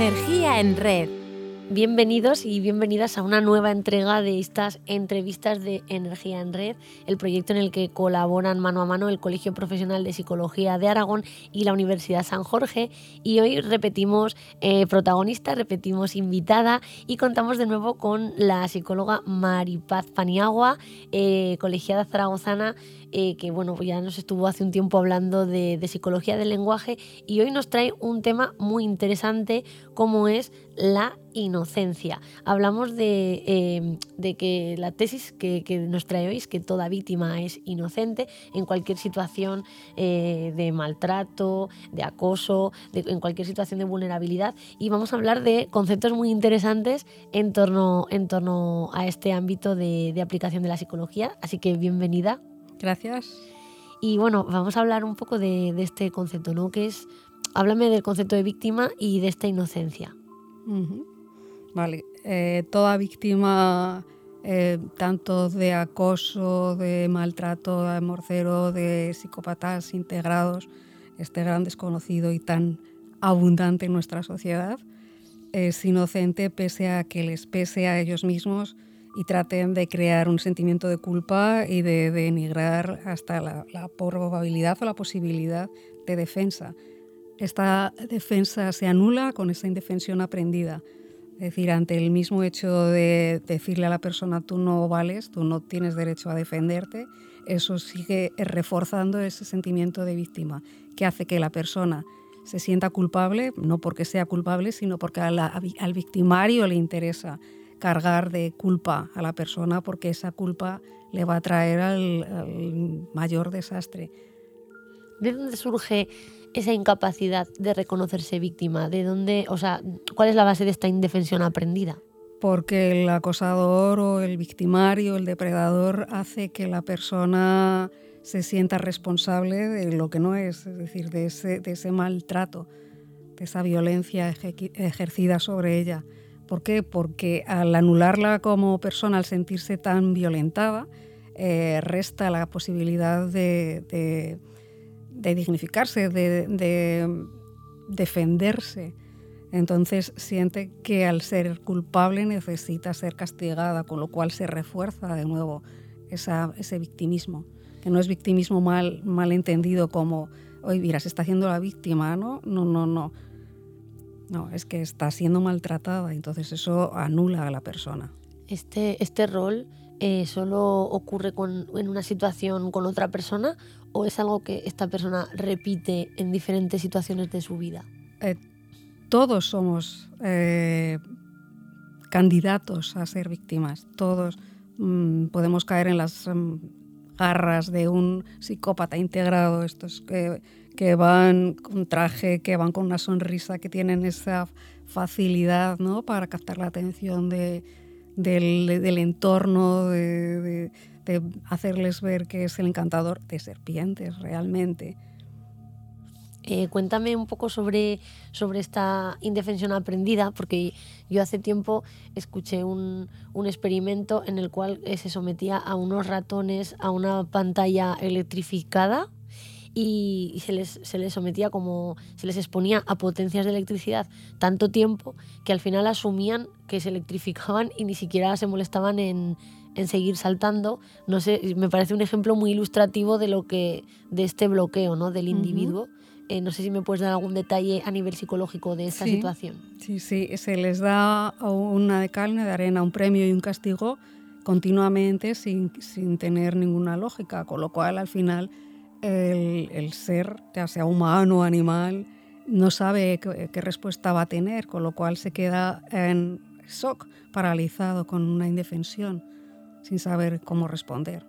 Energía en red. Bienvenidos y bienvenidas a una nueva entrega de estas entrevistas de Energía en Red, el proyecto en el que colaboran mano a mano el Colegio Profesional de Psicología de Aragón y la Universidad San Jorge. Y hoy repetimos eh, protagonista, repetimos invitada y contamos de nuevo con la psicóloga Maripaz Paniagua, eh, colegiada zaragozana eh, que bueno, ya nos estuvo hace un tiempo hablando de, psicología del lenguaje y hoy nos trae un tema muy interesante como es la inocencia. Hablamos de, eh, que la tesis que, nos trae hoy es que toda víctima es inocente en cualquier situación eh, de maltrato, de acoso, en cualquier situación de vulnerabilidad y vamos a hablar de conceptos muy interesantes en torno, en torno a este ámbito de, de aplicación de la psicología. Así que bienvenida. Gracias. Y bueno, vamos a hablar un poco de, este concepto, ¿no? Que es, háblame del concepto de víctima y de esta inocencia. Vale, eh, toda víctima, eh, tanto de acoso, de maltrato, de morcero, de psicópatas integrados, este gran desconocido y tan abundante en nuestra sociedad, es inocente pese a que les pese a ellos mismos y traten de crear un sentimiento de culpa y de denigrar hasta la, probabilidad o la posibilidad de defensa. Esta defensa se anula con esa indefensión aprendida. Es decir, ante el mismo hecho de decirle a la persona tú no vales, tú no tienes derecho a defenderte, eso sigue reforzando ese sentimiento de víctima, que hace que la persona se sienta culpable, no porque sea culpable, sino porque al victimario le interesa cargar de culpa a la persona porque esa culpa le va a traer al, mayor desastre. ¿De dónde surge esa incapacidad de reconocerse víctima? ¿De dónde, o sea, cuál es la base de esta indefensión aprendida? Porque el acosador o el victimario, el depredador, hace que la persona se sienta responsable de lo que no es, es decir, de ese, de ese maltrato, de esa violencia ejercida sobre ella. ¿Por qué? Porque al anularla como persona, al sentirse tan violentada, eh, resta la posibilidad de, dignificarse, de, defenderse. Entonces siente que al ser culpable necesita ser castigada, con lo cual se refuerza de nuevo ese victimismo, que no es victimismo mal, mal entendido como, oye, mira, se está haciendo la víctima, ¿no? No, no, no no, es que está siendo maltratada, entonces eso anula a la persona. ¿Este, este rol eh, solo ocurre en una situación con otra persona o es algo que esta persona repite en diferentes situaciones de su vida? Eh, todos somos eh, candidatos a ser víctimas, todos mm, podemos caer en las mm, garras de un psicópata integrado, estos que que van con traje, que van con una sonrisa, que tienen esa facilidad ¿no? para captar la atención de, del, entorno, de, hacerles ver que es el encantador de serpientes realmente. Eh, cuéntame un poco sobre, sobre esta indefensión aprendida, porque yo hace tiempo escuché un, un experimento en el cual se sometía a unos ratones a una pantalla electrificada y se les, se les sometía como, se les exponía a potencias de electricidad tanto tiempo que al final asumían que se electrificaban y ni siquiera se molestaban en, en seguir saltando. No sé, me parece un ejemplo muy ilustrativo de lo que, de este bloqueo ¿no? del individuo. Eh, no sé si me puedes dar algún detalle a nivel psicológico de esta situación. Sí, sí, se les da una de cal, una de arena, un premio y un castigo continuamente sin, sin tener ninguna lógica, con lo cual al final el, ser, ya sea humano o animal, no sabe qué, respuesta va a tener, con lo cual se queda en shock, paralizado, con una indefensión, sin saber cómo responder.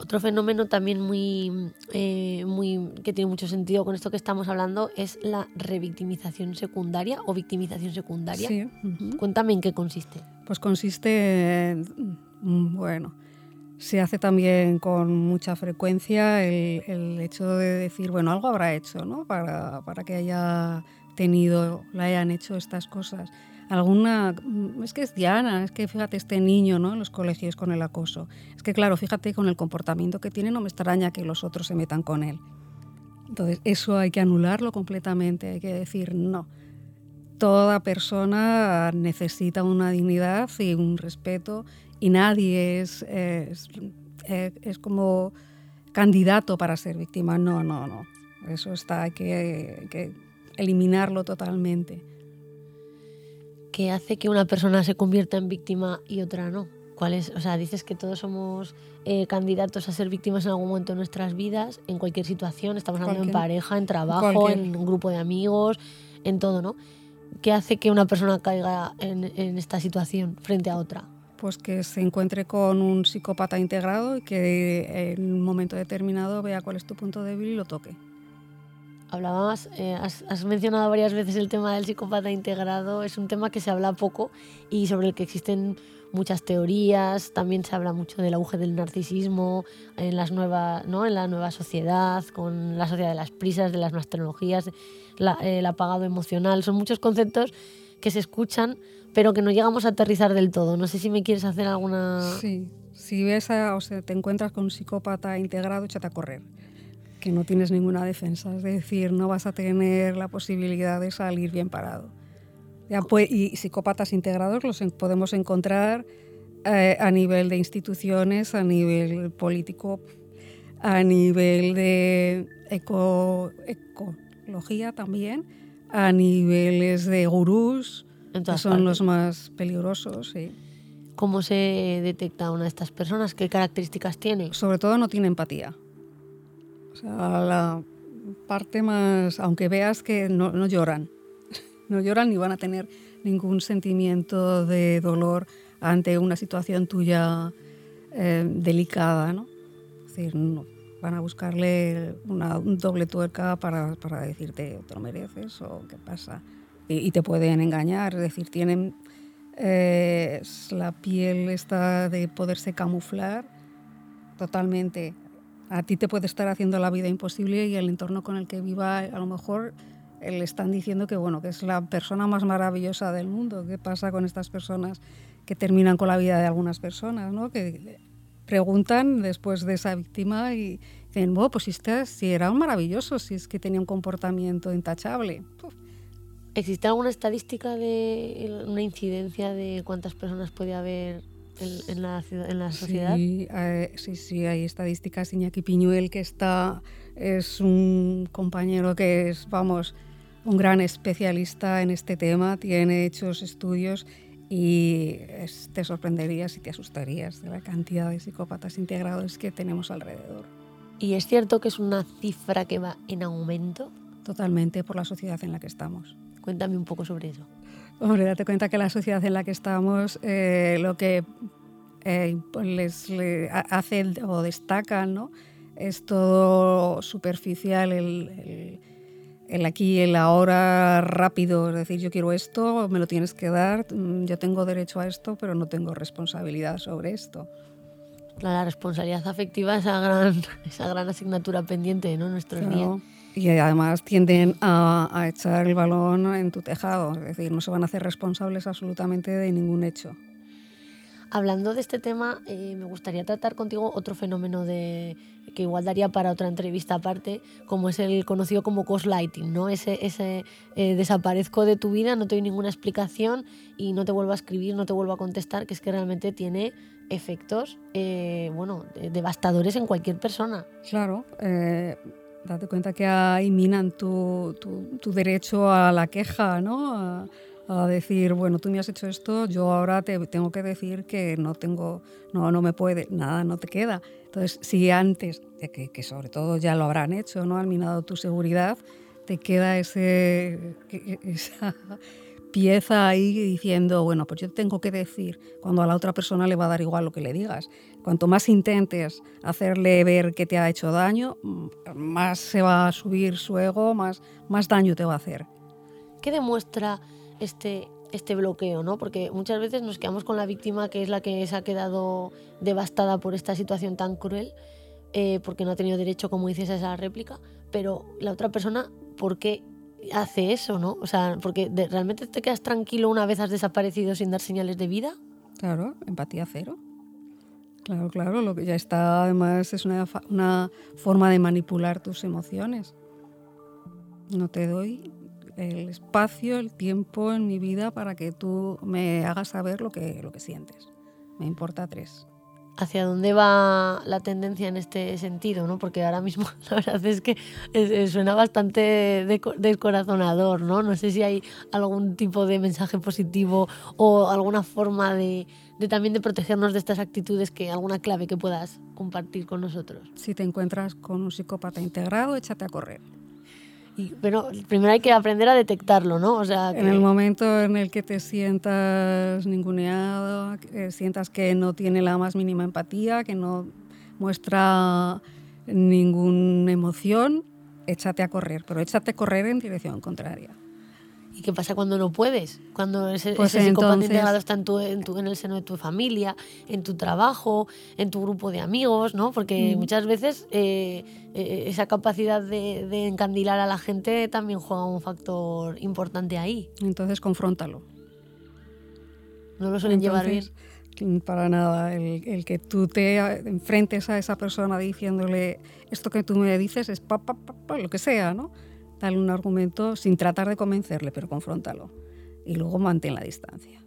Otro fenómeno también muy, eh, muy que tiene mucho sentido con esto que estamos hablando es la revictimización secundaria o victimización secundaria. Sí. Cuéntame en qué consiste. Pues consiste, en, mm, bueno, se hace también con mucha frecuencia el, hecho de decir, bueno, algo habrá hecho, ¿no? Para, que haya tenido, le hayan hecho estas cosas. Alguna, mm, es que es Diana, es que fíjate este niño, ¿no? En los colegios con el acoso. Es que claro, fíjate con el comportamiento que tiene, no me extraña que los otros se metan con él. Entonces, eso hay que anularlo completamente, hay que decir, no. toda persona necesita una dignidad y un respeto y nadie es, es, es como candidato para ser víctima. No, no, no. Eso está, hay que, que eliminarlo totalmente. ¿Qué hace que una persona se convierta en víctima y otra no? ¿Cuál es? O sea, dices que todos somos eh, candidatos a ser víctimas en algún momento de nuestras vidas, en cualquier situación, estamos hablando en pareja, en trabajo, en un grupo de amigos, en todo, ¿no? ¿Qué hace que una persona caiga en, en esta situación frente a otra? Pues que se encuentre con un psicópata integrado y que en un momento determinado vea cuál es tu punto débil y lo toque. Hablabas, eh, has, mencionado varias veces el tema del psicópata integrado, es un tema que se habla poco y sobre el que existen muchas teorías, también se habla mucho del auge del narcisismo en, las nuevas, ¿no? en la nueva sociedad, con la sociedad de las prisas, de las nuevas tecnologías, el apagado emocional, son muchos conceptos que se escuchan pero que no llegamos a aterrizar del todo. No sé si me quieres hacer alguna... Sí, si ves o sea, te encuentras con un psicópata integrado, échate a correr que no tienes ninguna defensa, es decir, no vas a tener la posibilidad de salir bien parado. Ya, pues, y psicópatas integrados los podemos encontrar eh, a nivel de instituciones, a nivel político, a nivel de eco, ecología también, a niveles de gurús, que son los más peligrosos. Sí. ¿Cómo se detecta una de estas personas? ¿Qué características tiene? Sobre todo no tiene empatía. Sea, la parte más, aunque veas que no, lloran, no lloran ni van a tener ningún sentimiento de dolor ante una situación tuya eh, delicada, ¿no? Es decir, no, van a buscarle una, un doble tuerca para, para, decirte, te lo mereces o qué pasa. Y, te pueden engañar, es decir, tienen eh, la piel esta de poderse camuflar totalmente a ti te puede estar haciendo la vida imposible y el entorno con el que viva a lo mejor eh, le están diciendo que bueno que es la persona más maravillosa del mundo. Qué pasa con estas personas que terminan con la vida de algunas personas ¿no? que preguntan después de esa víctima y dicen bueno pues si, si era un maravilloso si es que tenía un comportamiento intachable ¿Existe alguna estadística de una incidencia de cuántas personas puede haber en, la, en la sociedad? Eh, sí, sí, hay estadísticas. Iñaki Piñuel, que está, es un compañero que es, vamos, un gran especialista en este tema, tiene hechos estudios y te sorprenderías y te asustarías de la cantidad de psicópatas integrados que tenemos alrededor. ¿Y es cierto que es una cifra que va en aumento? Totalmente por la sociedad en la que estamos. Cuéntame un poco sobre eso. Hombre, date cuenta que la sociedad en la que estamos, eh, lo que eh, pues les, hace o destacan, ¿no? Es todo superficial, el, el, aquí, el ahora rápido, es decir, yo quiero esto, me lo tienes que dar, mm, yo tengo derecho a esto, pero no tengo responsabilidad sobre esto. La responsabilidad afectiva es esa gran, esa gran asignatura pendiente ¿no? nuestros días y además tienden a, echar el balón en tu tejado, es decir, no se van a hacer responsables absolutamente de ningún hecho. Hablando de este tema, eh, me gustaría tratar contigo otro fenómeno de, que igual daría para otra entrevista aparte, como es el conocido como lighting, ¿no? Ese, ese eh, desaparezco de tu vida, no te doy ninguna explicación y no te vuelvo a escribir, no te vuelvo a contestar, que es que realmente tiene efectos, eh, bueno, devastadores en cualquier persona. Claro date cuenta que ahí minan tu, tu, derecho a la queja, ¿no? A, decir, bueno, tú me has hecho esto, yo ahora te tengo que decir que no tengo, no, no me puede, nada, no te queda. Entonces, si antes, que, que sobre todo ya lo habrán hecho, ¿no? Han minado tu seguridad, te queda ese, esa pieza ahí diciendo, bueno, pues yo tengo que decir, cuando a la otra persona le va a dar igual lo que le digas. Cuanto más intentes hacerle ver que te ha hecho daño, más se va a subir su ego, más, más daño te va a hacer. ¿Qué demuestra este, este bloqueo? ¿no? Porque muchas veces nos quedamos con la víctima que es la que se ha quedado devastada por esta situación tan cruel, eh, porque no ha tenido derecho, como dices, a esa réplica, pero la otra persona, ¿por qué hace eso, ¿no? O sea, porque realmente te quedas tranquilo una vez has desaparecido sin dar señales de vida. Claro, empatía cero. Claro, claro, lo que ya está además es una, una forma de manipular tus emociones. No te doy el espacio, el tiempo en mi vida para que tú me hagas saber lo que, lo que sientes. Me importa tres hacia dónde va la tendencia en este sentido, ¿no? Porque ahora mismo la verdad es que suena bastante descorazonador, ¿no? No sé si hay algún tipo de mensaje positivo o alguna forma de, también de protegernos de estas actitudes, que alguna clave que puedas compartir con nosotros. Si te encuentras con un psicópata integrado, échate a correr pero primero hay que aprender a detectarlo, ¿no? O sea, En el momento en el que te sientas ninguneado, que sientas que no tiene la más mínima empatía, que no muestra ninguna emoción, échate a correr, pero échate a correr en dirección contraria. ¿Y qué pasa cuando no puedes? Cuando ese, pues ese integrado está en, tu, en, en, el seno de tu familia, en tu trabajo, en tu grupo de amigos, ¿no? Porque mm. muchas veces eh, eh, esa capacidad de, de, encandilar a la gente también juega un factor importante ahí. Entonces, confróntalo. No lo suelen llevar bien. Para nada. El, el, que tú te enfrentes a esa persona diciéndole esto que tú me dices es pa, pa, pa, lo que sea, ¿no? Dale un argumento sin tratar de convencerle, pero confróntalo. Y luego mantén la distancia.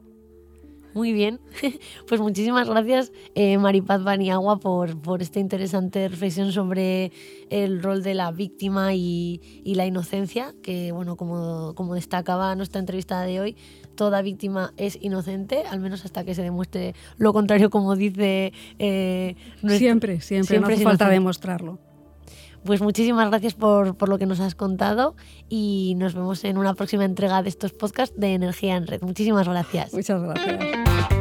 Muy bien, pues muchísimas gracias eh, Maripaz Baniagua por, por esta interesante reflexión sobre el rol de la víctima y, y, la inocencia, que bueno, como, como destacaba nuestra entrevista de hoy, toda víctima es inocente, al menos hasta que se demuestre lo contrario, como dice... Eh, siempre, siempre, siempre, no hace falta demostrarlo. Pues muchísimas gracias por, por, lo que nos has contado y nos vemos en una próxima entrega de estos podcasts de Energía en Red. Muchísimas gracias. Muchas gracias.